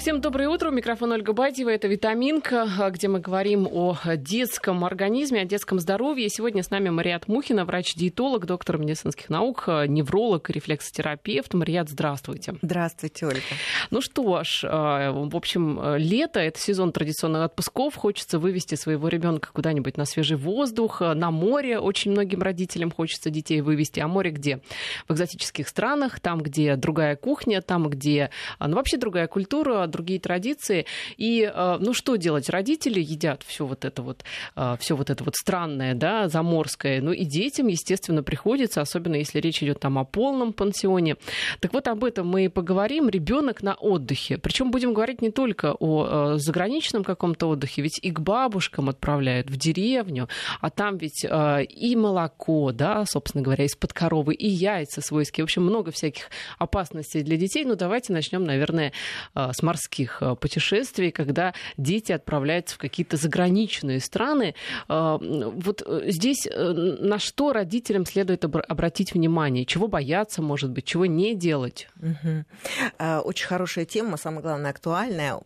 Всем доброе утро. Микрофон Ольга Бадьева. Это «Витаминка», где мы говорим о детском организме, о детском здоровье. Сегодня с нами Мариат Мухина, врач-диетолог, доктор медицинских наук, невролог, рефлексотерапевт. Мариат, здравствуйте. Здравствуйте, Ольга. Ну что ж, в общем, лето — это сезон традиционных отпусков. Хочется вывести своего ребенка куда-нибудь на свежий воздух, на море. Очень многим родителям хочется детей вывести. А море где? В экзотических странах, там, где другая кухня, там, где ну, вообще другая культура, другие традиции. И, э, ну, что делать? Родители едят все вот это вот, э, все вот это вот странное, да, заморское. Ну, и детям, естественно, приходится, особенно если речь идет там о полном пансионе. Так вот, об этом мы и поговорим. Ребенок на отдыхе. Причем будем говорить не только о э, заграничном каком-то отдыхе, ведь и к бабушкам отправляют в деревню, а там ведь и молоко, да, собственно говоря, из-под коровы, и яйца свойские. В общем, много всяких опасностей для детей. Ну, давайте начнем, наверное, с морских морских э, путешествий, когда дети отправляются в какие-то заграничные страны. Э, вот э, здесь на что родителям следует обратить внимание? Чего бояться, может быть, чего не делать? Угу. Очень хорошая тема, самое главное, актуальная.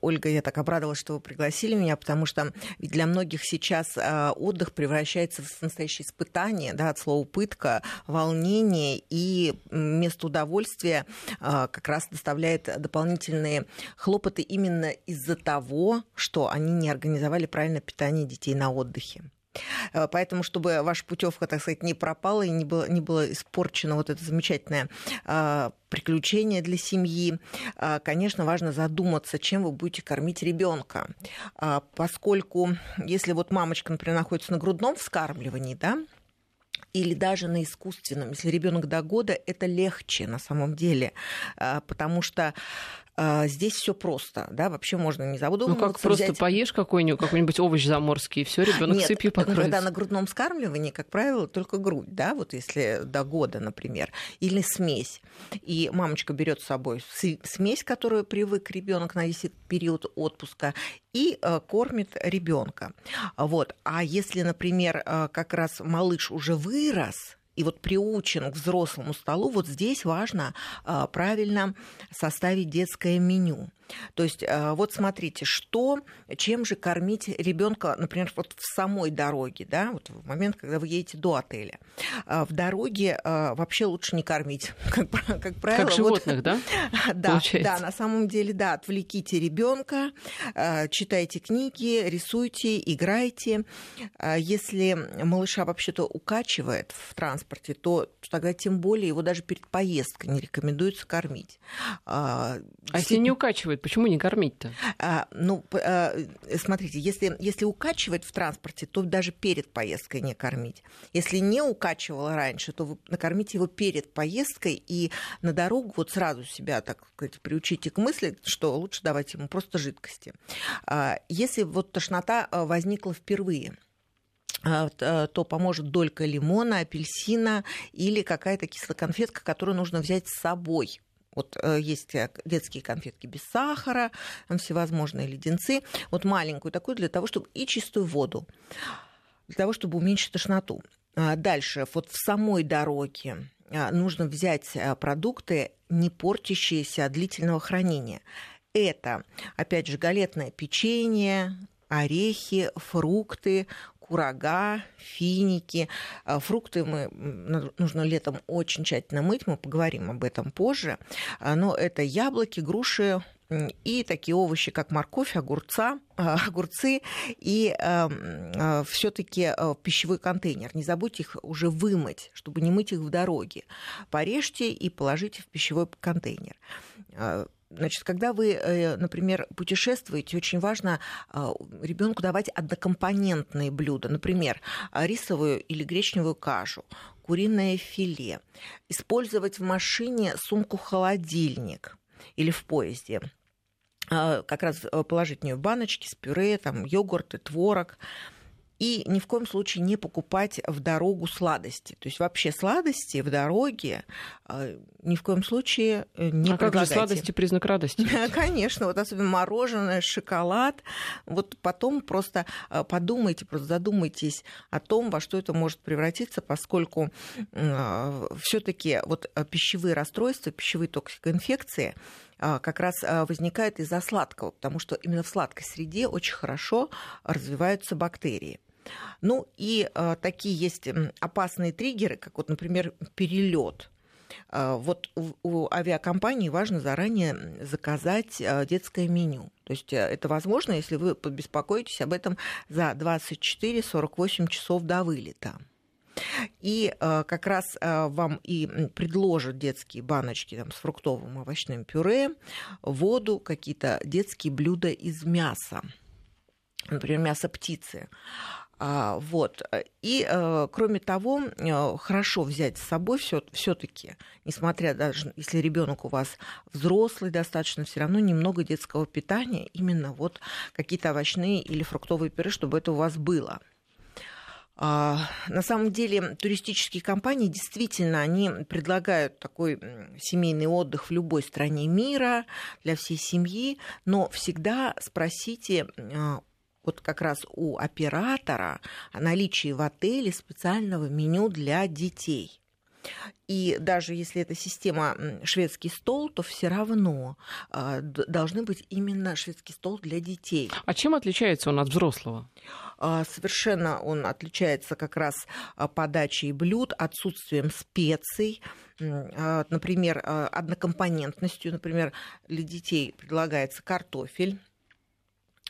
Ольга, я так обрадовалась, что вы пригласили меня, потому что для многих сейчас отдых превращается в настоящее испытание, да, от слова пытка, волнение и место удовольствия как раз доставляет дополнительные дополнительные хлопоты именно из-за того, что они не организовали правильное питание детей на отдыхе. Э, поэтому, чтобы ваша путевка, так сказать, не пропала и не было, не было испорчено вот это замечательное э, приключение для семьи, э, конечно, важно задуматься, чем вы будете кормить ребенка. Э, поскольку, если вот мамочка, например, находится на грудном вскармливании, да, или даже на искусственном, если ребенок до года, это легче на самом деле, э, потому что а, здесь все просто, да, вообще можно не задумываться. Ну как просто взять... поешь какой-нибудь, какой-нибудь овощ заморский, и все, ребенок Нет, сыпью покроется. когда на грудном скармливании, как правило, только грудь, да, вот если до года, например, или смесь. И мамочка берет с собой смесь, которую привык ребенок на весь период отпуска, и э, кормит ребенка. Вот. А если, например, э, как раз малыш уже вырос, и вот приучен к взрослому столу, вот здесь важно а, правильно составить детское меню. То есть э, вот смотрите, что, чем же кормить ребенка, например, вот в самой дороге, да, вот в момент, когда вы едете до отеля. А, в дороге э, вообще лучше не кормить, как, как правило. Как животных, вот, да? Да, да, на самом деле, да, отвлеките ребенка, э, читайте книги, рисуйте, играйте. Если малыша вообще-то укачивает в транспорте, то тогда тем более его даже перед поездкой не рекомендуется кормить. А если не укачивает, Почему не кормить-то? А, ну, а, смотрите, если, если укачивает в транспорте, то даже перед поездкой не кормить. Если не укачивало раньше, то вы накормите его перед поездкой и на дорогу вот сразу себя, так сказать, приучите к мысли, что лучше давать ему просто жидкости. А, если вот тошнота а, возникла впервые, а, то поможет долька лимона, апельсина или какая-то кислоконфетка, которую нужно взять с собой вот э, есть э, детские конфетки без сахара, всевозможные леденцы. Вот маленькую такую для того, чтобы и чистую воду, для того, чтобы уменьшить тошноту. А дальше, вот в самой дороге а, нужно взять э, продукты, не портящиеся от длительного хранения. Это, опять же, галетное печенье, орехи, фрукты, курага, финики. А, фрукты мы нужно летом очень тщательно мыть, мы поговорим об этом позже. А, но это яблоки, груши, и такие овощи, как морковь, огурца, а, огурцы и э, все-таки пищевой контейнер. Не забудьте их уже вымыть, чтобы не мыть их в дороге. Порежьте и положите в пищевой контейнер. Значит, когда вы, э, например, путешествуете, очень важно а, ребенку давать однокомпонентные блюда, например, рисовую или гречневую кашу, куриное филе, использовать в машине сумку-холодильник или в поезде. А, как раз э, положить в нее баночки с пюре, там, йогурты, творог, и ни в коем случае не покупать в дорогу сладости. То есть вообще сладости в дороге а, ни в коем случае э, не а как же сладости признак радости? Конечно, вот особенно мороженое, шоколад. Вот потом просто а, подумайте, просто задумайтесь о том, во что это может превратиться, поскольку а, все таки вот пищевые расстройства, пищевые токсикоинфекции как раз возникает из-за сладкого, потому что именно в сладкой среде очень хорошо развиваются бактерии. Ну и такие есть опасные триггеры, как вот, например, перелет. Вот у авиакомпании важно заранее заказать детское меню. То есть это возможно, если вы побеспокоитесь об этом за 24-48 часов до вылета. И э, как раз э, вам и предложат детские баночки там, с фруктовым овощным пюре, воду, какие-то детские блюда из мяса. Например, мясо птицы. А, вот. И, э, кроме того, э, хорошо взять с собой все-таки, несмотря даже если ребенок у вас взрослый достаточно, все равно немного детского питания, именно вот какие-то овощные или фруктовые пюре, чтобы это у вас было. А, на самом деле туристические компании действительно они предлагают такой семейный отдых в любой стране мира для всей семьи, но всегда спросите вот как раз у оператора о наличии в отеле специального меню для детей. И даже если это система шведский стол, то все равно э, должны быть именно шведский стол для детей. А чем отличается он от взрослого? Э, совершенно он отличается как раз подачей блюд, отсутствием специй, э, например, однокомпонентностью. Например, для детей предлагается картофель,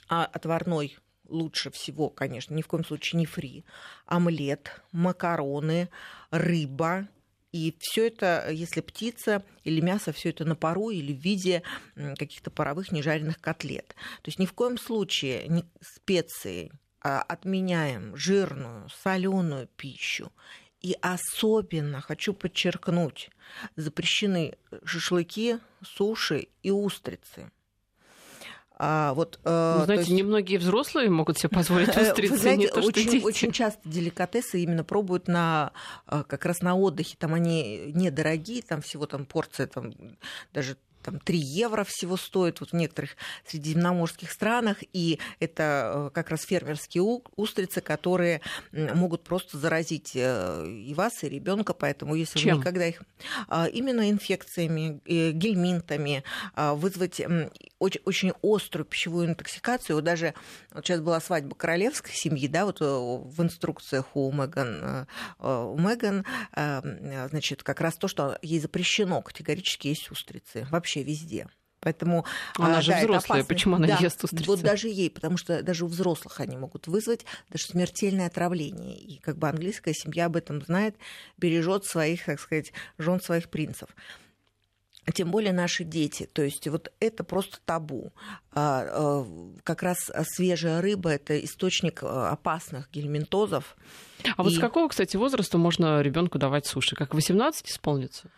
а отварной лучше всего, конечно, ни в коем случае не фри, омлет, макароны, рыба, и все это, если птица или мясо, все это на пару или в виде каких-то паровых нежаренных котлет. То есть ни в коем случае не специи а отменяем жирную, соленую пищу. И особенно хочу подчеркнуть, запрещены шашлыки, суши и устрицы. А, вот, э, ну, знаете, есть... немногие взрослые могут себе позволить устрицы, знаете, не то, очень, что дети. очень часто деликатесы именно пробуют на, э, как раз на отдыхе. Там они недорогие, там всего там порция там, даже там 3 евро всего стоит вот в некоторых средиземноморских странах, и это э, как раз фермерские устрицы, которые могут просто заразить э, и вас, и ребенка, поэтому если Чем? вы никогда их а, именно инфекциями, э, гельминтами а, вызвать очень, очень острую пищевую интоксикацию, вот даже вот сейчас была свадьба королевской семьи, да, вот в инструкциях у Меган, у Меган, значит, как раз то, что ей запрещено категорически есть устрицы. Вообще вообще везде. Поэтому она а, же да, взрослая, почему она да, ест устрицы? Вот даже ей, потому что даже у взрослых они могут вызвать даже смертельное отравление. И как бы английская семья об этом знает, бережет своих, так сказать, жен своих принцев тем более наши дети. То есть вот это просто табу. А, а, как раз свежая рыба – это источник опасных гельминтозов. А и... вот с какого, кстати, возраста можно ребенку давать суши? Как 18 исполнится?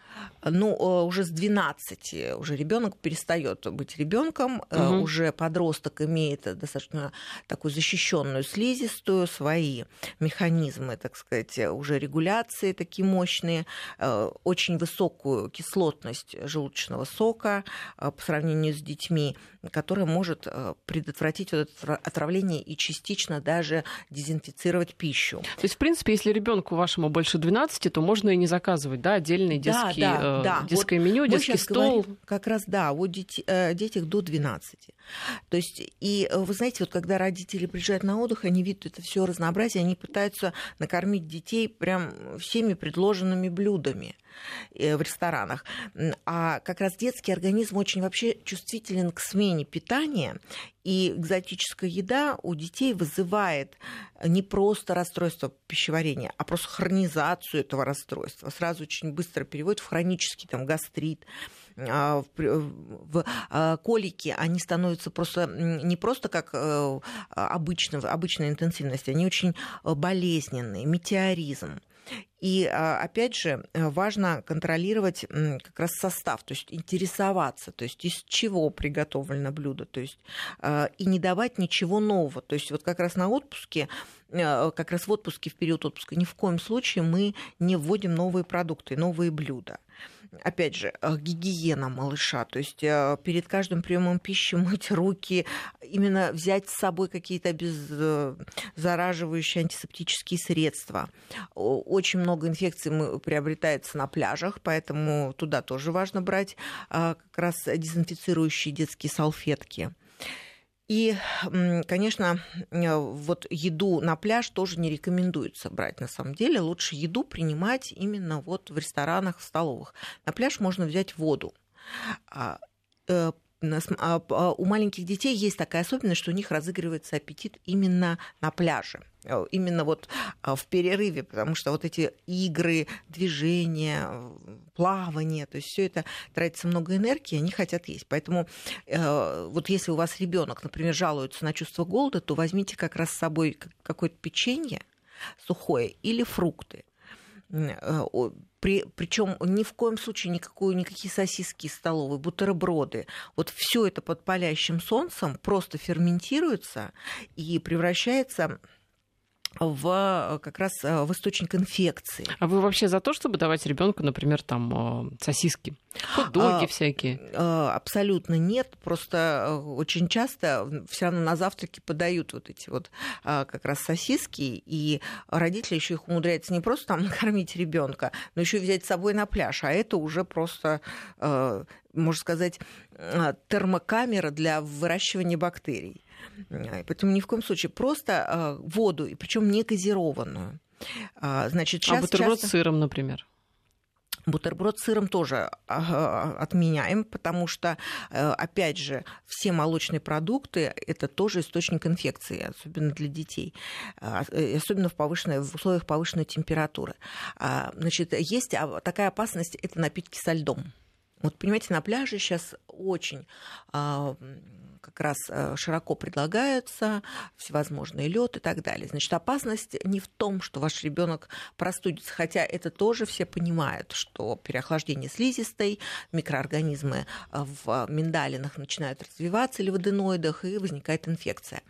Ну, э, уже с 12 уже ребенок перестает быть ребенком, угу. уже подросток имеет достаточно такую защищенную слизистую, свои механизмы, так сказать, уже регуляции такие мощные, э, очень высокую кислотность желудочного сока по сравнению с детьми, которая может предотвратить вот это отравление и частично даже дезинфицировать пищу. То есть, в принципе, если ребенку вашему больше 12, то можно и не заказывать, да, отдельные детские да, да, да. детское вот меню, детский стол. Как раз, да, о дети, э, детях до 12. То есть, и э, вы знаете, вот когда родители приезжают на отдых, они видят это все разнообразие, они пытаются накормить детей прям всеми предложенными блюдами э, в ресторанах. А как раз детский организм очень вообще чувствителен к смене питания, и экзотическая еда у детей вызывает не просто расстройство пищеварения, а просто хронизацию этого расстройства. Сразу очень быстро переводит в хронический там, гастрит, а, в а, колики, они становятся просто не просто как э, обычно, обычной интенсивности, они очень болезненные, метеоризм. И а, опять же, важно контролировать как раз состав, то есть интересоваться, то есть из чего приготовлено блюдо, то есть и не давать ничего нового. То есть вот как раз на отпуске как раз в отпуске, в период отпуска, ни в коем случае мы не вводим новые продукты, новые блюда. Опять же, э, гигиена малыша, то есть э, перед каждым приемом пищи мыть руки, именно взять с собой какие-то обеззараживающие антисептические средства. Очень много инфекций приобретается на пляжах, поэтому туда тоже важно брать как раз дезинфицирующие детские салфетки. И, конечно, э, вот еду на пляж тоже не рекомендуется брать на самом деле. Лучше еду принимать именно вот в ресторанах, в столовых. На пляж можно взять воду. А, э, а, а, у маленьких детей есть такая особенность, что у них разыгрывается аппетит именно на пляже именно вот а, в перерыве, потому что вот эти игры, движения, плавание, то есть все это тратится много энергии, они хотят есть. Поэтому э, вот если у вас ребенок, например, жалуется на чувство голода, то возьмите как раз с собой какое-то печенье сухое или фрукты э, при, причем ни в коем случае никакую, никакие сосиски столовые, бутерброды. Вот все это под палящим солнцем просто ферментируется и превращается в как раз э, в источник инфекции. А вы вообще за то, чтобы давать ребенку, например, там э, сосиски, хот-доги а, всякие? Э, абсолютно нет. Просто очень часто все равно на завтраке подают вот эти вот как раз сосиски, и родители еще их умудряются не просто там накормить ребенка, но еще и взять с собой на пляж. А это уже просто можно сказать, термокамера для выращивания бактерий. Поэтому ни в коем случае просто а, воду, и причем не газированную. А, значит, сейчас, а бутерброд часто... с сыром, например? Бутерброд с сыром тоже а, отменяем, потому что, э, опять же, все молочные продукты – это тоже источник инфекции, особенно для детей, э, особенно в, повышенной, в условиях повышенной температуры. Значит, есть такая опасность – это напитки со льдом. Вот, понимаете, на пляже сейчас очень как раз э, широко предлагаются, всевозможные лед и так далее. Значит, опасность не в том, что ваш ребенок простудится, хотя это тоже все понимают, что переохлаждение слизистой, микроорганизмы э, в миндалинах начинают развиваться или в аденоидах, и возникает инфекция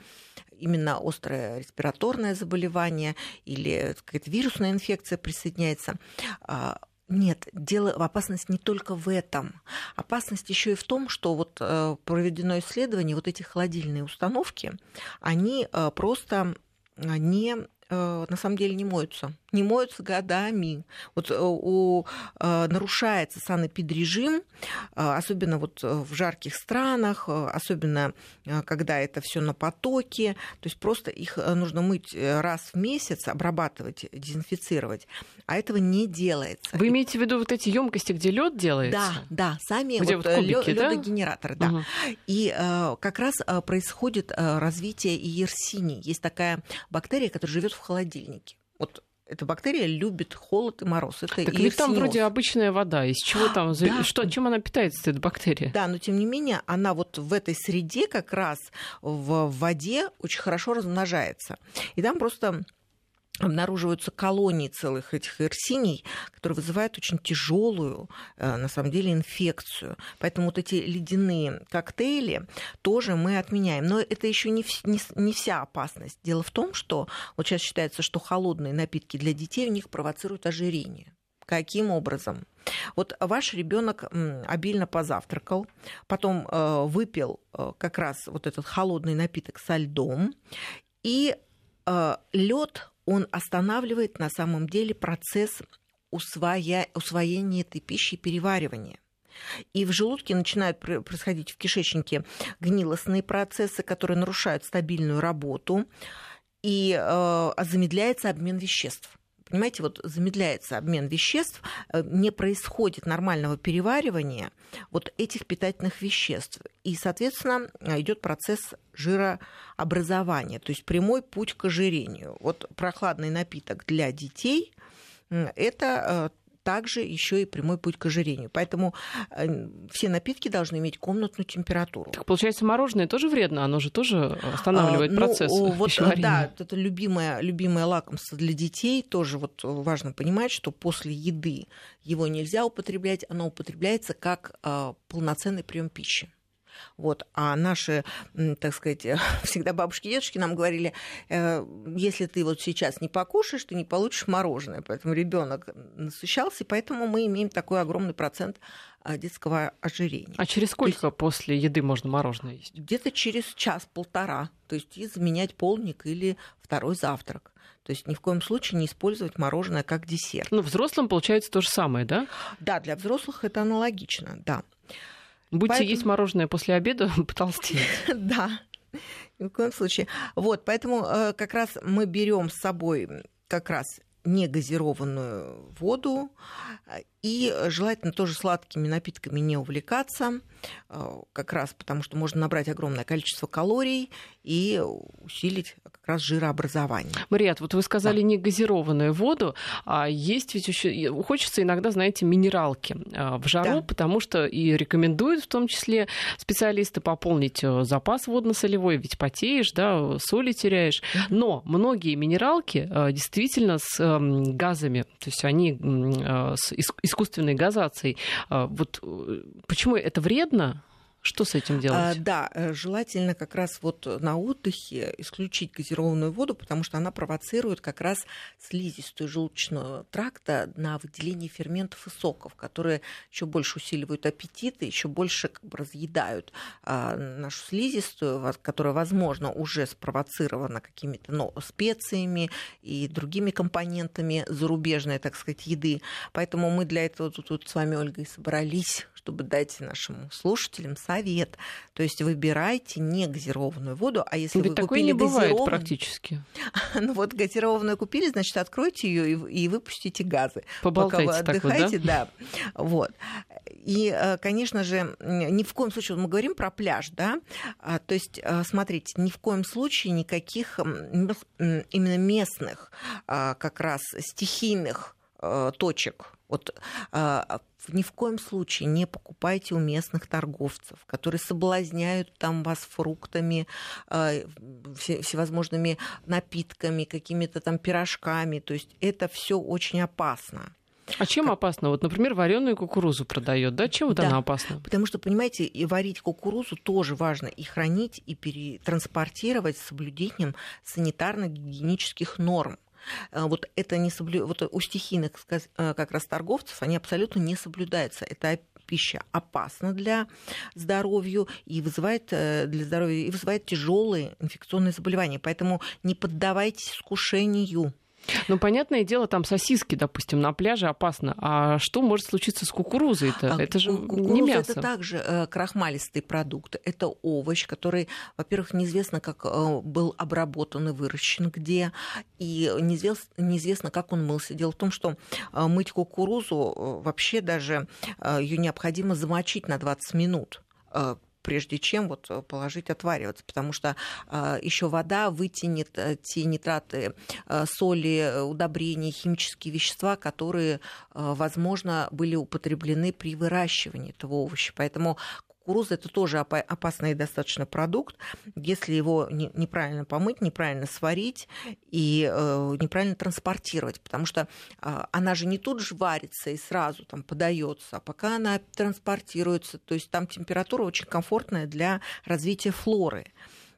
именно острое респираторное заболевание или какая-то вирусная инфекция присоединяется, а, нет, дело, опасность не только в этом. Опасность еще и в том, что вот э, проведено исследование, вот эти холодильные установки, они э, просто не Э, на самом деле не моются. Не моются годами. Вот э, у, э, нарушается санэпидрежим, особенно вот в жарких странах, особенно когда это все на потоке. То есть просто их нужно мыть раз в месяц, обрабатывать, дезинфицировать. А этого не делается. Вы имеете в виду вот эти емкости, где лед делается? Да, да, сами где вот, вот кубики, да? ледогенераторы, да. Угу. И как раз происходит развитие иерсинии. Есть такая бактерия, которая живет в холодильнике. Вот эта бактерия любит холод и мороз. Это так ведь там вроде обычная вода. Из чего там? Да. Что, чем она питается, эта бактерия? Да, но тем не менее, она вот в этой среде как раз в воде очень хорошо размножается. И там просто обнаруживаются колонии целых этих эрсиний, которые вызывают очень тяжелую, э, на самом деле, инфекцию. Поэтому вот эти ледяные коктейли тоже мы отменяем. Но это еще не, не, не вся опасность. Дело в том, что вот сейчас считается, что холодные напитки для детей у них провоцируют ожирение. Каким образом? Вот ваш ребенок обильно позавтракал, потом э, выпил э, как раз вот этот холодный напиток со льдом, и лед он останавливает на самом деле процесс усвоя... усвоения этой пищи и переваривания. И в желудке начинают происходить в кишечнике гнилостные процессы, которые нарушают стабильную работу, и э, замедляется обмен веществ понимаете, вот замедляется обмен веществ, э, не происходит нормального переваривания вот этих питательных веществ. И, соответственно, идет процесс жирообразования, то есть прямой путь к ожирению. Вот прохладный напиток для детей это э, также еще и прямой путь к ожирению. Поэтому э, все напитки должны иметь комнатную температуру. Так получается, мороженое тоже вредно, оно же тоже останавливает а, ну, процесс вот, Да, это любимое, любимое лакомство для детей. Тоже вот важно понимать, что после еды его нельзя употреблять, оно употребляется как а, полноценный прием пищи. Вот. А наши, так сказать, всегда бабушки и дедушки нам говорили, э, если ты вот сейчас не покушаешь, ты не получишь мороженое. Поэтому ребенок насыщался, и поэтому мы имеем такой огромный процент а, детского ожирения. А через сколько есть, после еды можно мороженое есть? Где-то через час-полтора. То есть и заменять полник или второй завтрак. То есть ни в коем случае не использовать мороженое как десерт. Ну, взрослым получается то же самое, да? Да, для взрослых это аналогично, да. Будете Поэтому... есть мороженое после обеда, потолстеете. Да, ни в коем случае. Вот, поэтому э, как раз мы берем с собой как раз негазированную воду и желательно тоже сладкими напитками не увлекаться, э, как раз потому что можно набрать огромное количество калорий и усилить как раз жирообразование. Мариат, вот вы сказали да. не газированную воду, а есть ведь еще хочется иногда, знаете, минералки э, в жару, да. потому что и рекомендуют в том числе специалисты пополнить э, запас водно-солевой, ведь потеешь, да, соли теряешь. Но многие минералки действительно с эм, газами, то есть они с искусственной газацией. А, вот э, почему это вредно? Что с этим делать? А, да, э, желательно как раз вот на отдыхе исключить газированную воду, потому что она провоцирует как раз слизистую желудочного тракта на выделение ферментов и соков, которые еще больше усиливают аппетит и еще больше как бы разъедают а, нашу слизистую, которая, возможно, уже спровоцирована какими-то ну, специями и другими компонентами зарубежной, так сказать, еды. Поэтому мы для этого тут, тут с вами, Ольга, и собрались, чтобы дать нашим слушателям совет. То есть выбирайте не газированную воду, а если Ведь вы такое купили не бывает газированную... практически. ну вот газированную купили, значит, откройте ее и, и выпустите газы. Поболтайте пока вы отдыхаете, вот, да? да. Вот. И, э, конечно же, ни в коем случае, мы говорим про пляж, да, а, то есть, э, смотрите, ни в коем случае никаких именно местных, а, как раз стихийных точек вот а, ни в коем случае не покупайте у местных торговцев, которые соблазняют там вас фруктами, э, всевозможными напитками, какими-то там пирожками. То есть это все очень опасно. А чем как... опасно? Вот, например, вареную кукурузу продает, да? Чем вот да, она опасна? Потому что, понимаете, и варить кукурузу тоже важно и хранить, и перетранспортировать с соблюдением санитарно-гигиенических норм. Э, вот это не соблю... вот у стихийных э, как раз торговцев они абсолютно не соблюдаются. Это пища опасна для здоровья и вызывает э, для здоровья и вызывает тяжелые инфекционные заболевания. Поэтому не поддавайтесь искушению ну, понятное дело, там сосиски, допустим, на пляже опасно. А что может случиться с кукурузой-то? А, это же Кукуруза не мясо. это также э, крахмалистый продукт. Это овощ, который, во-первых, неизвестно, как э, был обработан и выращен где, и неизвестно, неизвестно, как он мылся. Дело в том, что э, мыть кукурузу э, вообще даже э, ее необходимо замочить на 20 минут прежде чем вот э, положить отвариваться, потому что э, еще вода вытянет э, те нитраты, соли, удобрения, химические вещества, которые, возможно, были употреблены при выращивании этого овоща. Поэтому кукуруза это тоже опасный достаточно продукт, если его неправильно помыть, неправильно сварить и э, неправильно транспортировать, потому что э, она же не тут же варится и сразу там подается, а пока она транспортируется, то есть там температура очень комфортная для развития флоры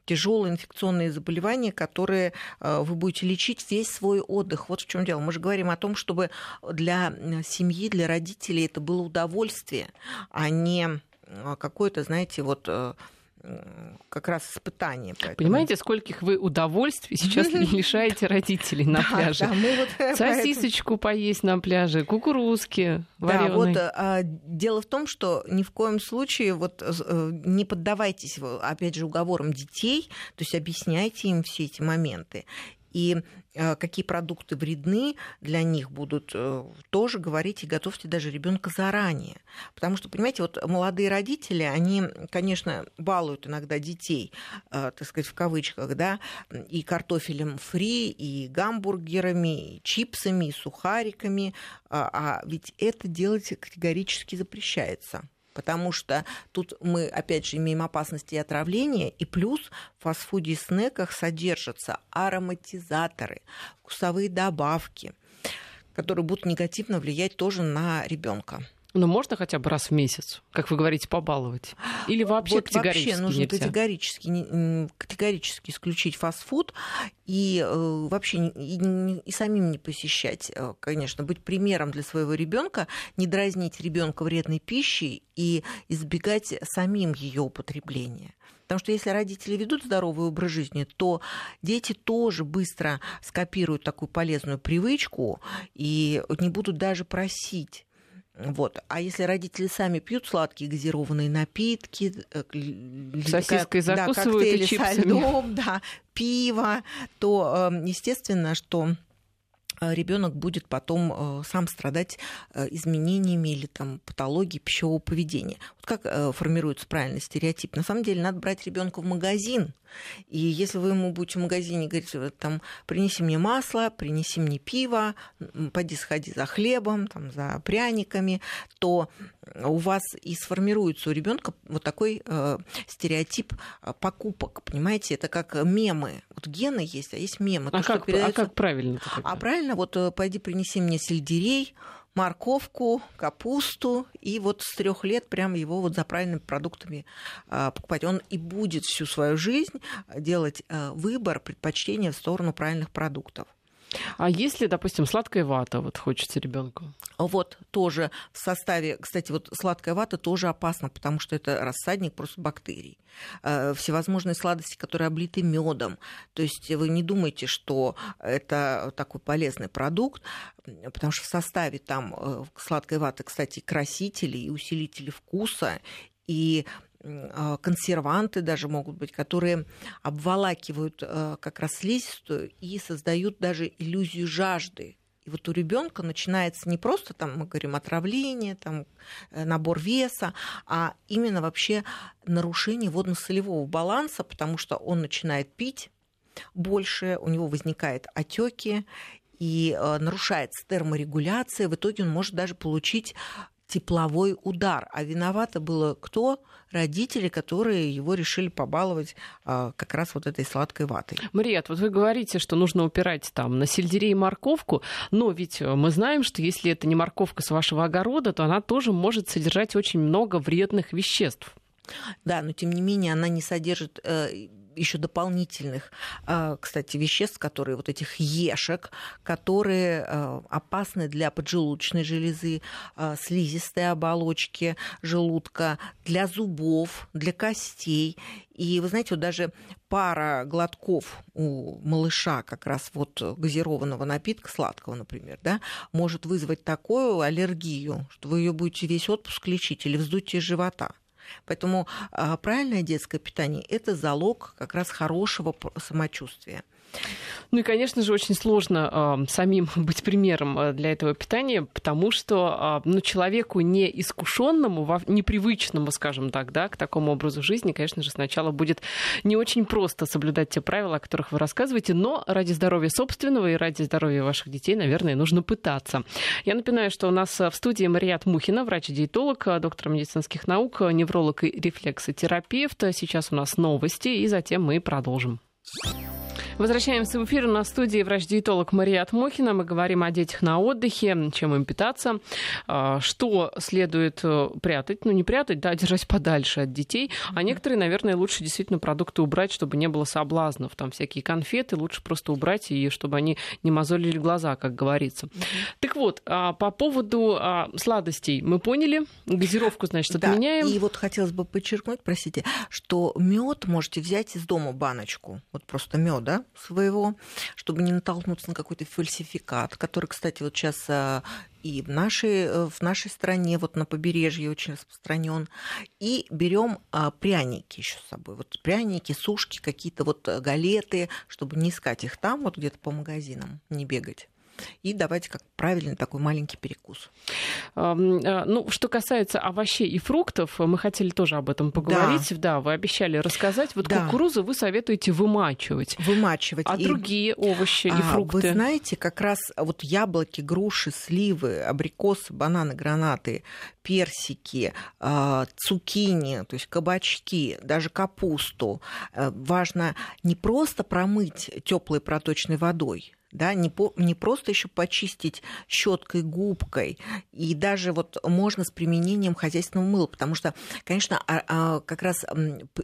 тяжелые инфекционные заболевания, которые э, вы будете лечить весь свой отдых. Вот в чем дело. Мы же говорим о том, чтобы для семьи, для родителей это было удовольствие, а не какое-то, знаете, вот э, как раз испытание. Поэтому... Понимаете, скольких вы удовольствий сейчас лишаете родителей на пляже? Сосисочку поесть на пляже, кукурузки Да, вот а, дело в том, что ни в коем случае вот э, не поддавайтесь, опять же, уговорам детей, то есть объясняйте им все эти моменты и э, какие продукты вредны для них будут, э, тоже говорить и готовьте даже ребенка заранее. Потому что, понимаете, вот молодые родители, они, конечно, балуют иногда детей, э, так сказать, в кавычках, да, и картофелем фри, и гамбургерами, и чипсами, и сухариками, а, а ведь это делать категорически запрещается потому что тут мы, опять же, имеем опасности отравления, и плюс в фастфуде и снеках содержатся ароматизаторы, вкусовые добавки, которые будут негативно влиять тоже на ребенка. Ну, можно хотя бы раз в месяц, как вы говорите, побаловать? Или вообще вот категорически вообще нужно нельзя? категорически, категорически исключить фастфуд и э, вообще и, и, самим не посещать, э, конечно, быть примером для своего ребенка, не дразнить ребенка вредной пищей и избегать самим ее употребления. Потому что если родители ведут здоровый образ жизни, то дети тоже быстро скопируют такую полезную привычку и не будут даже просить вот. А если родители сами пьют сладкие газированные напитки, э, сосиской закусывают да, коктейли со льдом, да, пиво, то эм, естественно, что Э, ребенок будет потом э, сам страдать изменениями или там патологией пищевого поведения. Вот как формируется правильный стереотип? На самом деле надо брать ребенка в магазин, и если вы ему будете в магазине говорить, там, принеси мне масло, принеси мне пиво, пойди сходи за хлебом, там, за пряниками, то у вас и сформируется у ребенка вот такой э, стереотип покупок, понимаете? Это как мемы. Вот гены есть, а есть мемы. А, то, как, передается... а как правильно? А правильно, вот пойди принеси мне сельдерей, морковку, капусту, и вот с трех лет прям его вот за правильными продуктами а, покупать. Он и будет всю свою жизнь делать а, выбор, предпочтение в сторону правильных продуктов. А если, допустим, сладкая вата, вот хочется ребенку? Вот тоже в составе, кстати, вот сладкая вата тоже опасна, потому что это рассадник просто бактерий. Э, всевозможные сладости, которые облиты медом. То есть вы не думайте, что это такой полезный продукт, потому что в составе там э, сладкой ваты, кстати, красители и усилители вкуса, и консерванты даже могут быть, которые обволакивают э, как раз слизистую и создают даже иллюзию жажды. И вот у ребенка начинается не просто там, мы говорим, отравление, там, э, набор веса, а именно вообще нарушение водно-солевого баланса, потому что он начинает пить больше, у него возникают отеки, и э, нарушается терморегуляция, в итоге он может даже получить тепловой удар. А виновато было кто? Родители, которые его решили побаловать а, как раз вот этой сладкой ватой. Марият, вот вы говорите, что нужно упирать там на сельдерей и морковку, но ведь мы знаем, что если это не морковка с вашего огорода, то она тоже может содержать очень много вредных веществ. Да, но тем не менее она не содержит э, еще дополнительных, а, кстати, веществ, которые вот этих ешек, которые а, опасны для поджелудочной железы, а, слизистой оболочки желудка, для зубов, для костей. И вы знаете, вот даже пара глотков у малыша как раз вот газированного напитка, сладкого, например, да, может вызвать такую аллергию, что вы ее будете весь отпуск лечить или вздутие живота. Поэтому а, правильное детское питание – это залог как раз хорошего самочувствия. Ну и, конечно же, очень сложно э, самим быть примером э, для этого питания, потому что э, ну, человеку неискушенному, непривычному, скажем так, да, к такому образу жизни, конечно же, сначала будет не очень просто соблюдать те правила, о которых вы рассказываете, но ради здоровья собственного и ради здоровья ваших детей, наверное, нужно пытаться. Я напоминаю, что у нас в студии Марият Мухина, врач-диетолог, доктор медицинских наук, невролог и рефлексотерапевт. Сейчас у нас новости, и затем мы продолжим. Возвращаемся в эфир. На студии врач-диетолог Мария Атмохина. Мы говорим о детях на отдыхе, чем им питаться, а, что следует э, прятать. Ну, не прятать, да, держать подальше от детей. А некоторые, наверное, лучше действительно продукты убрать, чтобы не было соблазнов. Там всякие конфеты лучше просто убрать, и чтобы они не мозолили глаза, как говорится. Так вот, а, по поводу а, сладостей мы поняли. Газировку, значит, отменяем. Да, и вот хотелось бы подчеркнуть, простите, что мед можете взять из дома баночку. Вот просто меда своего, чтобы не натолкнуться на какой-то фальсификат, который, кстати, вот сейчас а, и в нашей, э, в нашей стране, вот на побережье очень распространен. И берем а, пряники еще с собой. Вот пряники, сушки, какие-то вот галеты, чтобы не искать их там, вот где-то по магазинам, не бегать и давайте как правильный такой маленький перекус. Э, ну, что касается овощей и фруктов, мы хотели тоже об этом поговорить. Да, да вы обещали рассказать. Вот да. кукурузу вы советуете вымачивать. Вымачивать. А и... другие овощи а, и фрукты? Вы знаете, как раз вот яблоки, груши, сливы, абрикосы, бананы, гранаты, персики, а, цукини, то есть кабачки, даже капусту. Э, важно не просто промыть теплой проточной водой, да, не, по, не просто еще почистить щеткой, губкой, и даже вот можно с применением хозяйственного мыла, потому что, конечно, а, а, как раз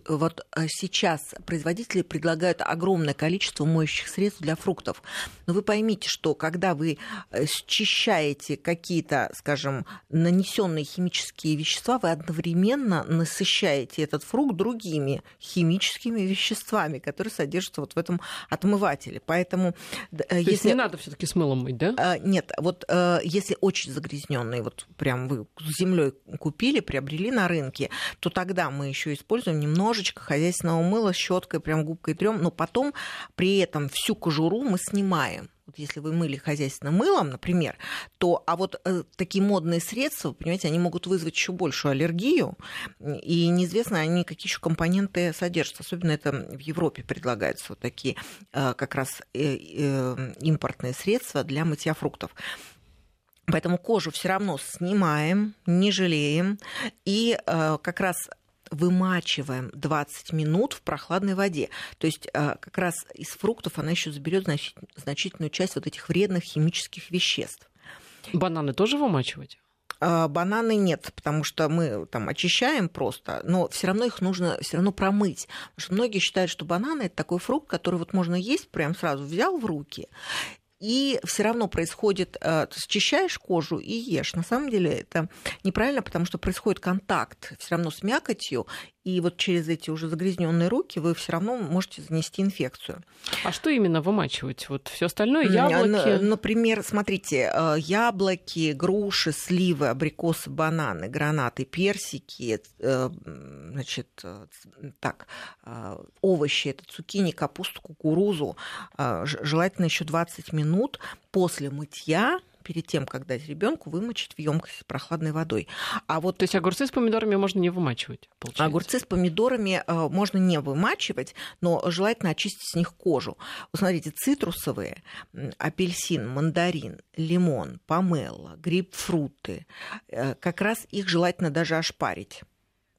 вот а, сейчас производители предлагают огромное количество моющих средств для фруктов, но вы поймите, что когда вы э, счищаете какие-то, скажем, нанесенные химические вещества, вы одновременно насыщаете этот фрукт другими химическими веществами, которые содержатся вот в этом отмывателе. Поэтому если... не надо все таки с мылом мыть, да? А, нет, вот э, если очень загрязненный, вот прям вы с землей купили, приобрели на рынке, то тогда мы еще используем немножечко хозяйственного мыла, щеткой, прям губкой трем, но потом при этом всю кожуру мы снимаем вот если вы мыли хозяйственным мылом, например, то, а вот э, такие модные средства, понимаете, они могут вызвать еще большую аллергию, и неизвестно, они какие еще компоненты содержат. Особенно это в Европе предлагаются вот такие э, как раз э, э, импортные средства для мытья фруктов. Поэтому кожу все равно снимаем, не жалеем. И э, как раз вымачиваем 20 минут в прохладной воде. То есть э, как раз из фруктов она еще заберет значительную часть вот этих вредных химических веществ. Бананы тоже вымачивать? А, бананы нет, потому что мы там очищаем просто, но все равно их нужно все равно промыть. Потому что многие считают, что бананы это такой фрукт, который вот можно есть прям сразу взял в руки и все равно происходит, э, счищаешь кожу и ешь. На самом деле это неправильно, потому что происходит контакт все равно с мякотью, и вот через эти уже загрязненные руки вы все равно можете занести инфекцию. А что именно вымачивать? Вот все остальное яблоки. Например, смотрите, э, яблоки, груши, сливы, абрикосы, бананы, гранаты, персики, э, значит, э, так, овощи, это цукини, капусту, кукурузу, желательно еще 20 минут после мытья перед тем, как дать ребенку, вымочить в емкость с прохладной водой. А вот... То есть огурцы с помидорами можно не вымачивать, получается? Огурцы с помидорами э, можно не вымачивать, но желательно очистить с них кожу. Вот смотрите, цитрусовые, апельсин, мандарин, лимон, помело, грейпфруты, э, как раз их желательно даже ошпарить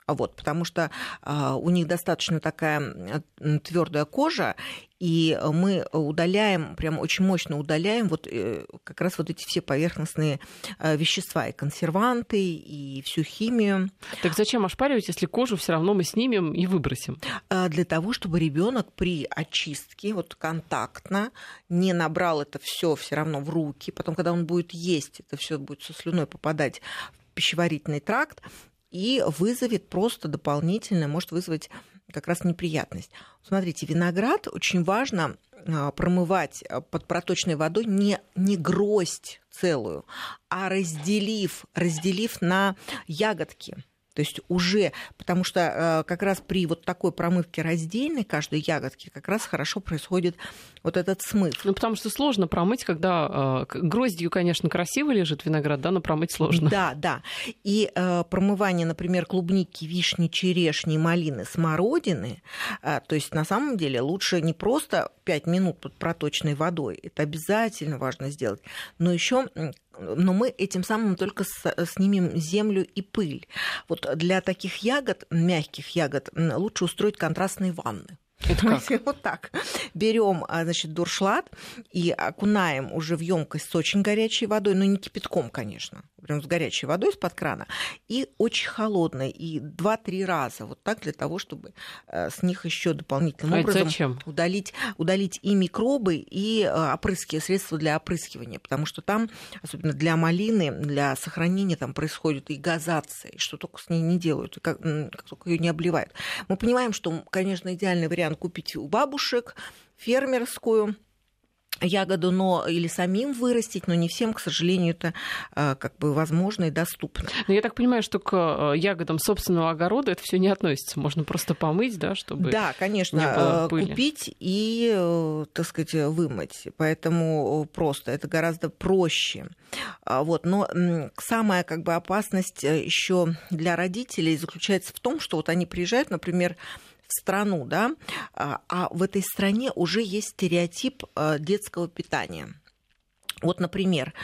вот, потому что э, у них достаточно такая твердая кожа, и мы удаляем, прям очень мощно удаляем вот э, как раз вот эти все поверхностные э, вещества, и консерванты, и всю химию. Так зачем ошпаривать, если кожу все равно мы снимем и выбросим? Э, для того, чтобы ребенок при очистке вот контактно не набрал это все все равно в руки, потом, когда он будет есть, это все будет со слюной попадать в пищеварительный тракт, и вызовет просто дополнительно, может вызвать как раз неприятность. Смотрите, виноград очень важно а, промывать а, под проточной водой не, не гроздь целую, а разделив, разделив на ягодки. То есть уже, потому что э, как раз при вот такой промывке раздельной каждой ягодки как раз хорошо происходит вот этот смыв. Ну, потому что сложно промыть, когда э, гроздью, конечно, красиво лежит виноград, да, но промыть сложно. Да, да. И э, промывание, например, клубники, вишни, черешни, малины, смородины, э, то есть на самом деле лучше не просто 5 минут под проточной водой, это обязательно важно сделать, но еще но мы этим самым только снимем землю и пыль. Вот для таких ягод, мягких ягод, лучше устроить контрастные ванны. Это как? Вот так. Берем, а, значит, дуршлат и окунаем уже в емкость с очень горячей водой, но не кипятком, конечно, прям с горячей водой из-под крана, и очень холодной, и 2-3 раза, вот так для того, чтобы э, с них еще дополнительным а образом зачем? удалить, удалить и микробы, и э, опрыски, средства для опрыскивания, потому что там, особенно для малины, для сохранения там происходит и газация, и что только с ней не делают, и как, как только ее не обливают. Мы понимаем, что, конечно, идеальный вариант купить у бабушек фермерскую, ягоду, но или самим вырастить, но не всем, к сожалению, это э, как бы возможно и доступно. Но я так понимаю, что к э, ягодам собственного огорода это все не относится. Можно просто помыть, да, чтобы Да, конечно, не было э, пыли. купить и, так сказать, вымыть. Поэтому просто это гораздо проще. А вот. Но самая как бы опасность еще для родителей заключается в том, что вот они приезжают, например, страну, да, а, а в этой стране уже есть стереотип а, детского питания. Вот, например,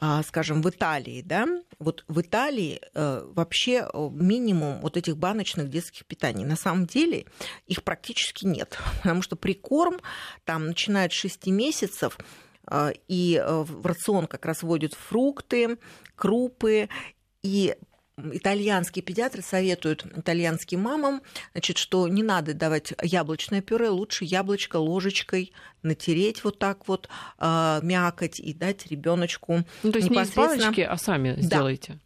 а, скажем, в Италии, да, вот в Италии э, вообще минимум вот этих баночных детских питаний. На самом деле их практически нет, потому что прикорм там начинает с 6 месяцев и в рацион как раз вводят фрукты, крупы, и итальянские педиатры советуют итальянским мамам, значит, что не надо давать яблочное пюре, лучше яблочко ложечкой натереть вот так вот э, мякоть и дать ребеночку. Ну, то есть не из баночки, а сами да. сделаете.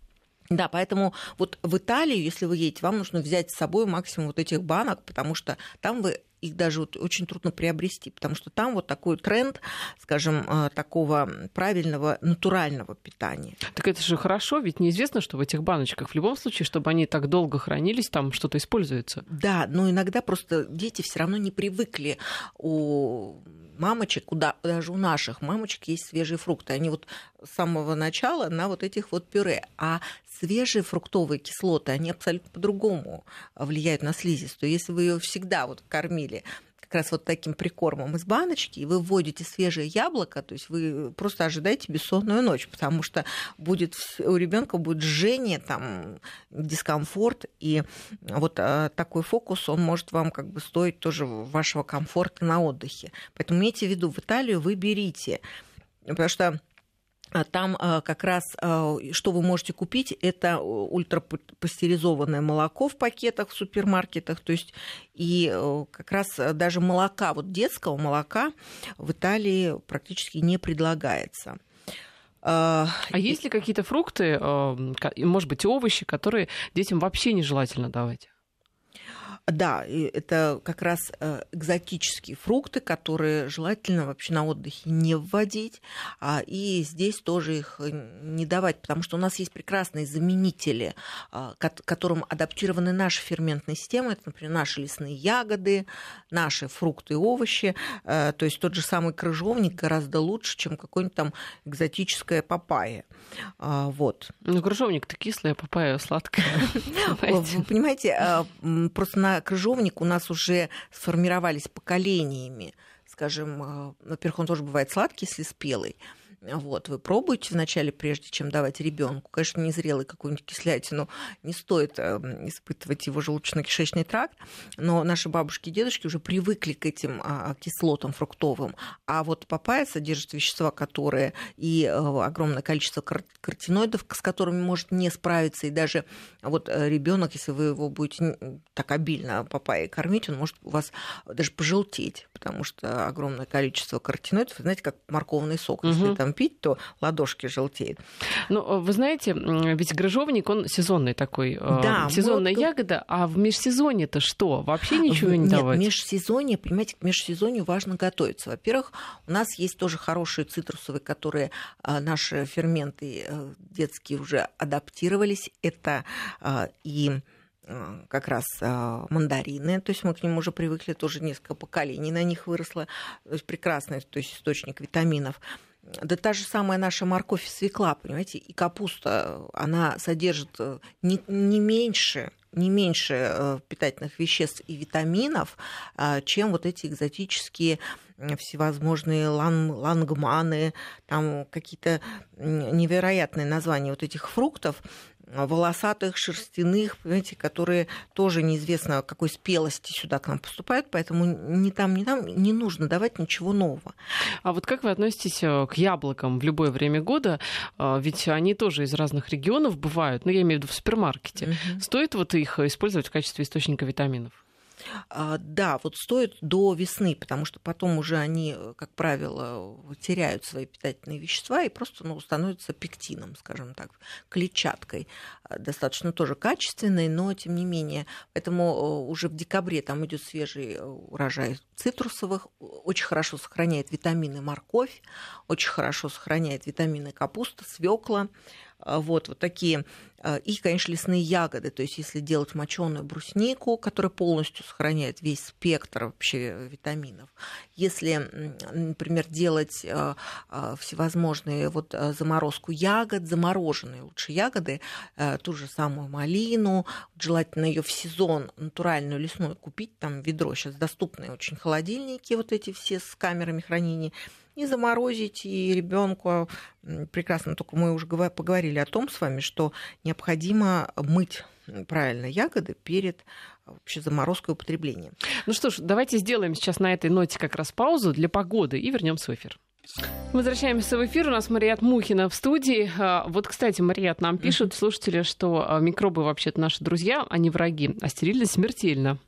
Да, поэтому вот в Италию, если вы едете, вам нужно взять с собой максимум вот этих банок, потому что там вы их даже вот очень трудно приобрести, потому что там вот такой тренд, скажем, э, такого правильного натурального питания. Так это же хорошо, ведь неизвестно, что в этих баночках в любом случае, чтобы они так долго хранились, там что-то используется. Да, но иногда просто дети все равно не привыкли у мамочек, куда даже у наших мамочек есть свежие фрукты. Они вот с самого начала на вот этих вот пюре. А свежие фруктовые кислоты, они абсолютно по-другому влияют на слизистую. Если вы ее всегда вот кормили как раз вот таким прикормом из баночки, и вы вводите свежее яблоко, то есть вы просто ожидаете бессонную ночь, потому что будет, у ребенка будет жжение, там, дискомфорт, и вот э, такой фокус, он может вам как бы стоить тоже вашего комфорта на отдыхе. Поэтому имейте в виду, в Италию вы берите, потому что там а, как раз, а, что вы можете купить, это ультрапастеризованное молоко в пакетах в супермаркетах, то есть и как раз даже молока, вот детского молока в Италии практически не предлагается. А есть ли какие-то фрукты, может быть, овощи, которые детям вообще нежелательно давать? Да, это как раз э, экзотические фрукты, которые желательно вообще на отдыхе не вводить. А, и здесь тоже их не давать, потому что у нас есть прекрасные заменители, а, которым адаптированы наши ферментные системы. Это, например, наши лесные ягоды, наши фрукты и овощи. Э, то есть тот же самый крыжовник гораздо лучше, чем какое-нибудь там экзотическое папайя. А, вот. Ну, крыжовник-то кислый, а папайя сладкая. Вы понимаете, просто на крыжовник у нас уже сформировались поколениями. Скажем, э, во-первых, он тоже бывает сладкий, если спелый. Вот, вы пробуете вначале, прежде чем давать ребенку. Конечно, незрелый какую-нибудь кислятину не стоит э, испытывать его желудочно-кишечный тракт, но наши бабушки и дедушки уже привыкли к этим а, кислотам фруктовым. А вот папайя содержит вещества, которые и э, огромное количество каротиноидов, с которыми может не справиться. И даже вот э, ребенок, если вы его будете так обильно папайей кормить, он может у вас даже пожелтеть, потому что огромное количество каротиноидов, знаете, как морковный сок, угу. если там пить, то ладошки желтеют. Ну, э, вы знаете, ведь грыжовник, он сезонный такой, э, да, сезонная вот... ягода, а в межсезонье-то что? Вообще ничего не Нет, давать? в межсезонье, понимаете, к межсезонью важно готовиться. Во-первых, у нас есть тоже хорошие цитрусовые, которые э, наши ферменты детские уже адаптировались. Это и как раз мандарины, то есть мы к ним уже привыкли, тоже несколько поколений на них выросло, то есть прекрасный то есть источник витаминов. Да та же самая наша морковь и свекла, понимаете, и капуста, она содержит э, не, не меньше не меньше э, питательных веществ и витаминов, а, чем вот эти экзотические всевозможные лан, лангманы, там какие-то невероятные названия вот этих фруктов, волосатых, шерстяных, понимаете, которые тоже неизвестно какой спелости сюда к нам поступают, поэтому ни там, ни там не нужно давать ничего нового. А вот как вы относитесь э, к яблокам в любое время года? А, ведь они тоже из разных регионов бывают, ну, я имею в виду в супермаркете. Угу. Стоит вот их использовать в качестве источника витаминов? А, да, вот стоит до весны, потому что потом уже они, э, как правило, теряют свои питательные вещества и просто ну, становятся пектином, скажем так, клетчаткой. А, достаточно тоже качественной, но тем не менее. Поэтому э, уже в декабре там идет свежий э, урожай цитрусовых, очень хорошо сохраняет витамины морковь, очень хорошо сохраняет витамины капуста, свекла. А, вот, вот такие. А, и, конечно, лесные ягоды. То есть, если делать моченую бруснику, которая полностью сохраняет весь спектр вообще витаминов. Если, например, делать а, всевозможные вот заморозку ягод, замороженные лучше ягоды, ту же самую малину, желательно ее в сезон натуральную лесную купить, там ведро сейчас доступные очень холодильники, вот эти все с камерами хранения, не заморозить, и ребенку прекрасно, только мы уже поговорили о том с вами, что необходимо мыть правильно ягоды перед вообще заморозкой употребления. Ну что ж, давайте сделаем сейчас на этой ноте как раз паузу для погоды и вернемся в эфир. Возвращаемся в эфир. У нас Марият Мухина в студии. А, вот, кстати, Марият, нам пишут слушатели, что а, микробы вообще-то наши друзья, а не враги, а стерильность смертельно.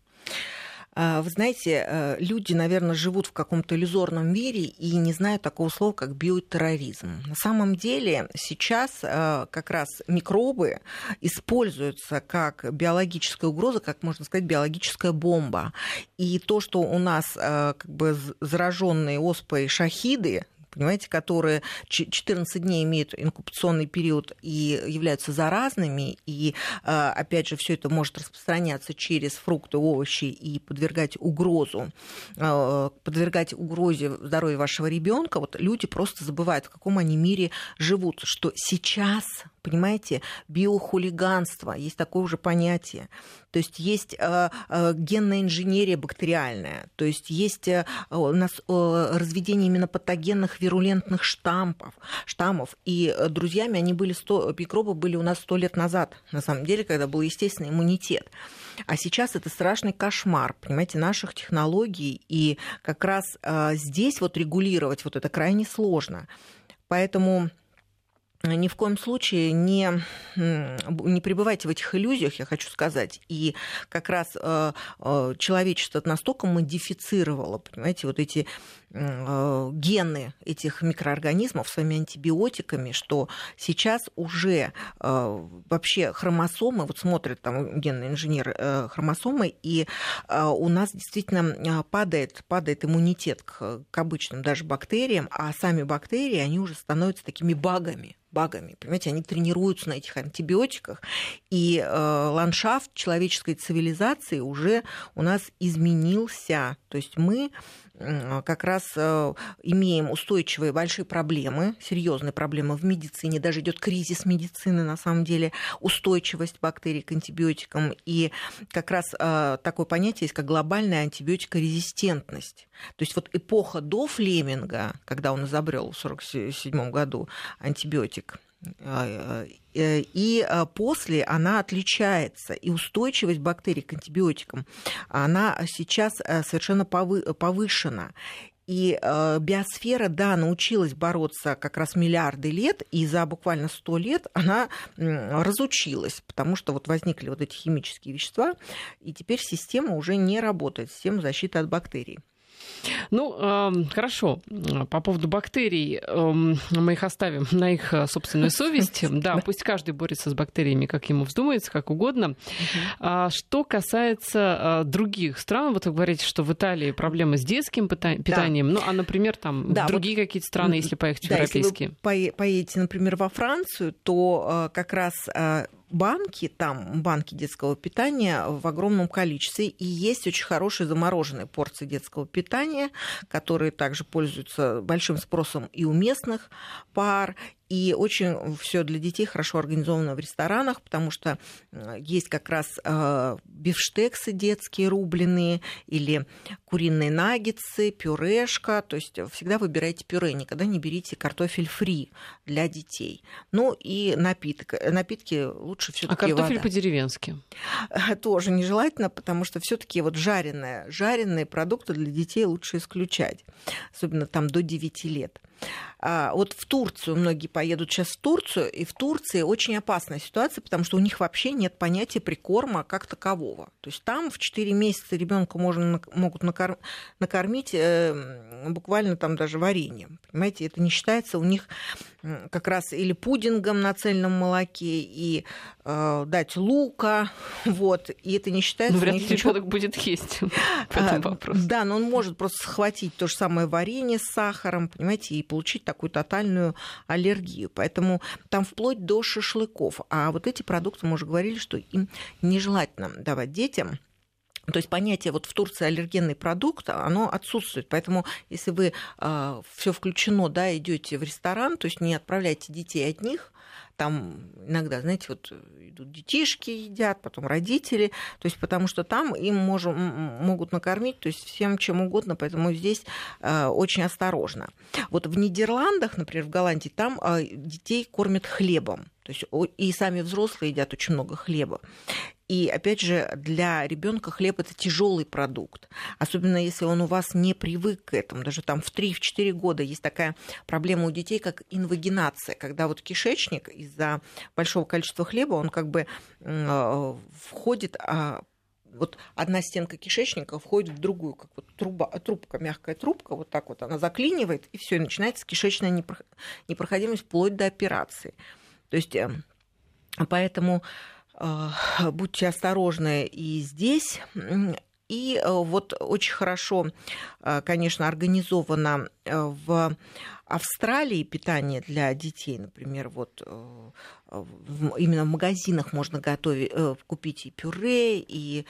А, вы знаете, э, люди, наверное, живут в каком-то иллюзорном мире и не знают такого слова, как биотерроризм. На самом деле сейчас э, как раз микробы используются как биологическая угроза, как можно сказать, биологическая бомба. И то, что у нас как бы зараженные оспой шахиды, понимаете, которые 14 дней имеют инкубационный период и являются заразными, и, а, опять же, все это может распространяться через фрукты, овощи и подвергать угрозу, а, подвергать угрозе здоровья вашего ребенка, вот люди просто забывают, в каком они мире живут, что сейчас понимаете, биохулиганство, есть такое уже понятие. То есть есть э, э, генная инженерия бактериальная, то есть есть э, у нас разведение именно патогенных вирулентных штампов, штаммов. И друзьями они были 100, микробы были у нас сто лет назад, на самом деле, когда был естественный иммунитет. А сейчас это страшный кошмар, понимаете, наших технологий. И как раз здесь вот регулировать вот это крайне сложно. Поэтому ни в коем случае не, не пребывайте в этих иллюзиях, я хочу сказать. И как раз э, э, человечество настолько модифицировало, понимаете, вот эти Э, гены этих микроорганизмов своими антибиотиками, что сейчас уже вообще хромосомы, вот смотрят там генный инженер хромосомы, и у нас действительно падает, падает иммунитет к, к обычным даже бактериям, а сами бактерии, они уже становятся такими багами, багами. Понимаете, они тренируются на этих антибиотиках, и э, ландшафт человеческой цивилизации уже у нас изменился. То есть мы как раз э, имеем устойчивые большие проблемы, серьезные проблемы в медицине, даже идет кризис медицины на самом деле, устойчивость бактерий к антибиотикам. И как раз э, такое понятие есть, как глобальная антибиотикорезистентность. То есть вот эпоха до Флеминга, когда он изобрел в 1947 году антибиотик, и после она отличается. И устойчивость бактерий к антибиотикам, она сейчас совершенно повышена. И э, биосфера, да, научилась бороться как раз миллиарды лет, и за буквально сто лет она э, разучилась, потому что вот возникли вот эти химические вещества, и теперь система уже не работает, система защиты от бактерий. Ну, э, хорошо. По поводу бактерий э, мы их оставим на их э, собственную совесть. Да, пусть каждый борется с бактериями, как ему вздумается, как угодно. А что касается э, других стран, вот вы говорите, что в Италии проблемы с детским питанием, ну, а, например, там да, другие вот, какие-то страны, если поехать да, в европейские? Если вы поедете, например, во Францию, то как раз банки, там банки детского питания в огромном количестве, и есть очень хорошие замороженные порции детского питания, которые также пользуются большим спросом и у местных пар, и очень все для детей хорошо организовано в ресторанах, потому что есть как раз э, бифштексы детские рубленые или куриные наггетсы, пюрешка. То есть всегда выбирайте пюре, никогда не берите картофель фри для детей. Ну и напиток. Напитки лучше все таки А картофель по-деревенски? Тоже нежелательно, потому что все таки вот жареные, жареные продукты для детей лучше исключать, особенно там до 9 лет. А, вот в Турцию многие поедут сейчас в Турцию, и в Турции очень опасная ситуация, потому что у них вообще нет понятия прикорма как такового. То есть там в 4 месяца ребенка можно, могут накор... накормить э, буквально там даже вареньем. Понимаете, это не считается у них как раз или пудингом на цельном молоке, и э, дать лука, вот, и это не считается... Ну, вряд ли ничего... ребенок будет есть по этому вопросу. Да, но он может просто схватить то же самое варенье с сахаром, понимаете, и получить такую тотальную аллергию. Поэтому там вплоть до шашлыков. А вот эти продукты, мы уже говорили, что им нежелательно давать детям. То есть понятие вот в Турции аллергенный продукт, оно отсутствует. Поэтому если вы э, а, все включено, да, идете в ресторан, то есть не отправляйте детей от них, там иногда, знаете, вот идут детишки едят, потом родители, то есть потому что там им можем, могут накормить, то есть всем чем угодно, поэтому здесь э, очень осторожно. Вот в Нидерландах, например, в Голландии, там э, детей кормят хлебом. То есть и сами взрослые едят очень много хлеба. И опять же, для ребенка хлеб это тяжелый продукт. Особенно если он у вас не привык к этому. Даже там в 3-4 года есть такая проблема у детей, как инвагинация, когда вот кишечник из-за большого количества хлеба, он как бы э, входит а, вот одна стенка кишечника входит в другую, как вот труба, трубка, мягкая трубка, вот так вот она заклинивает, и все, и начинается кишечная непроходимость вплоть до операции. То есть э, поэтому э, будьте осторожны и здесь. И э, вот очень хорошо, конечно, организовано в Австралии питание для детей, например, вот именно в магазинах можно готовить, купить и пюре, и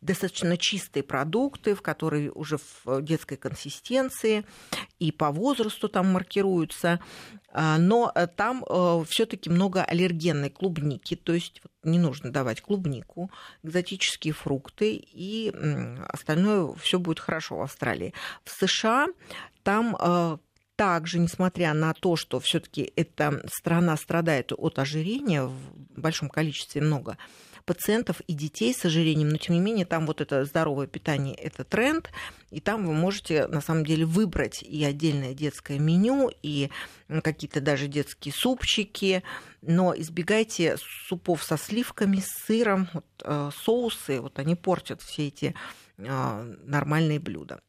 достаточно чистые продукты, в которые уже в детской консистенции, и по возрасту там маркируются. А, но э, там э, все-таки много аллергенной клубники, то есть не нужно давать клубнику, экзотические фрукты, и остальное все будет хорошо в Австралии. В США там э, также, несмотря на то, что все-таки эта страна страдает от ожирения в большом количестве много, пациентов и детей с ожирением, но тем не менее там вот это здоровое питание – это тренд, и там вы можете на самом деле выбрать и отдельное детское меню, и какие-то даже детские супчики, но избегайте супов со сливками, с сыром, вот, э, соусы, вот они портят все эти э, нормальные блюда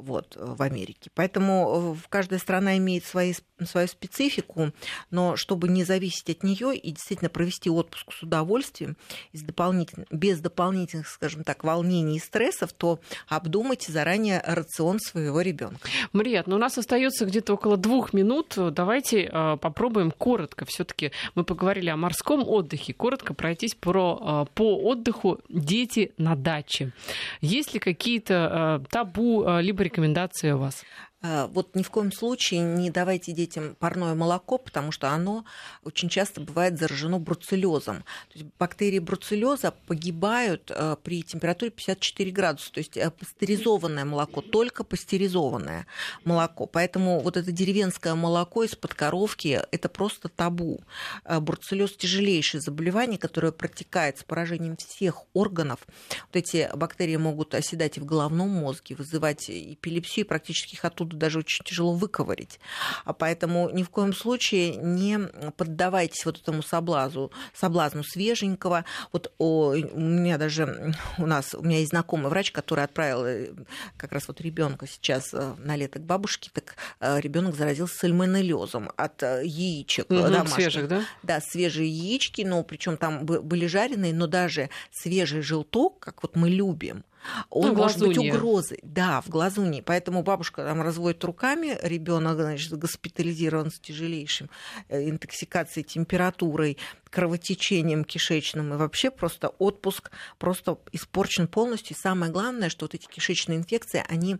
вот, э, в Америке. Поэтому э, каждая страна имеет свои, свою специфику, но чтобы не зависеть от нее и действительно провести отпуск с удовольствием, дополнительных, без дополнительных, скажем так, волнений и стрессов, то обдумайте заранее рацион своего ребенка. Мария, ну у нас остается где-то около двух минут. Давайте э, попробуем коротко. Все-таки мы поговорили о морском отдыхе. Коротко пройтись про, по отдыху дети на даче. Есть ли какие-то табу, либо рекомендации у вас? Э, вот ни в коем случае не давайте детям парное молоко, потому что оно очень часто бывает заражено бруцеллезом. То есть бактерии бруцеллеза погибают э, при температуре 54 градуса. То есть э, пастеризованное молоко, только пастеризованное молоко. Поэтому вот это деревенское молоко из-под коровки – это просто табу. Бруцеллез – тяжелейшее заболевание, которое протекает с поражением всех органов. Вот эти бактерии могут оседать и в головном мозге, вызывать эпилепсию, и практически их оттуда даже очень тяжело выковырить. А поэтому ни в коем случае не поддавайтесь вот этому соблазу, соблазну свеженького. Вот о, у меня даже, у нас, у меня есть знакомый врач, который отправил э, как раз вот ребенка сейчас э, на лето к бабушке, так э, ребенок заразился сальмонеллезом от яичек угу, домашних. Свежих, да? Да, свежие яички, но причем там были жареные, но даже свежий желток, как вот мы любим, он ну, может быть угрозой. Да, в глазуне. Поэтому бабушка там разводит руками, ребенок значит, госпитализирован с тяжелейшим э, интоксикацией, температурой, кровотечением кишечным и вообще просто отпуск просто испорчен полностью. И самое главное, что вот эти кишечные инфекции, они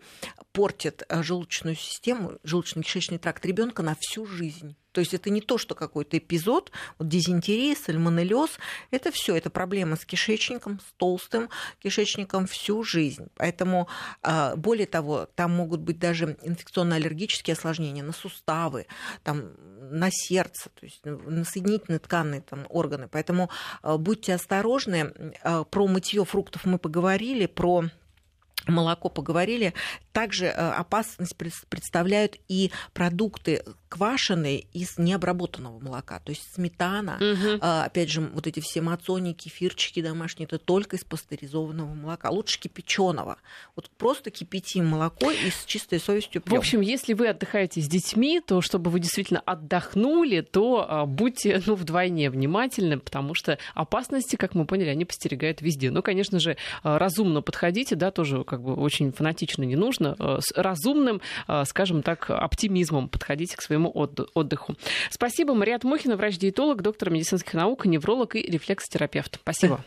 портят э, желудочную систему, желудочно-кишечный тракт ребенка на всю жизнь. То есть это не то, что какой-то эпизод, вот дизентерия, сальмонеллез, это все, это проблема с кишечником, с толстым кишечником всю жизнь. Поэтому, а, более того, там могут быть даже инфекционно-аллергические осложнения на суставы, там, на сердце, то есть на соединительные тканные там, органы. Поэтому а, будьте осторожны. А, про мытье фруктов мы поговорили, про молоко поговорили. Также опасность представляют и продукты квашеные из необработанного молока. То есть сметана, угу. опять же, вот эти все мацони, кефирчики домашние, это только из пастеризованного молока. Лучше кипяченого. Вот просто кипятим молоко и с чистой совестью пьем. В общем, если вы отдыхаете с детьми, то чтобы вы действительно отдохнули, то а, будьте ну, вдвойне внимательны, потому что опасности, как мы поняли, они постерегают везде. Ну, конечно же, разумно подходите, да, тоже как бы очень фанатично не нужно, с разумным, скажем так, оптимизмом подходите к своему отдыху. Спасибо. Мария Мухина, врач-диетолог, доктор медицинских наук, невролог и рефлексотерапевт. Спасибо.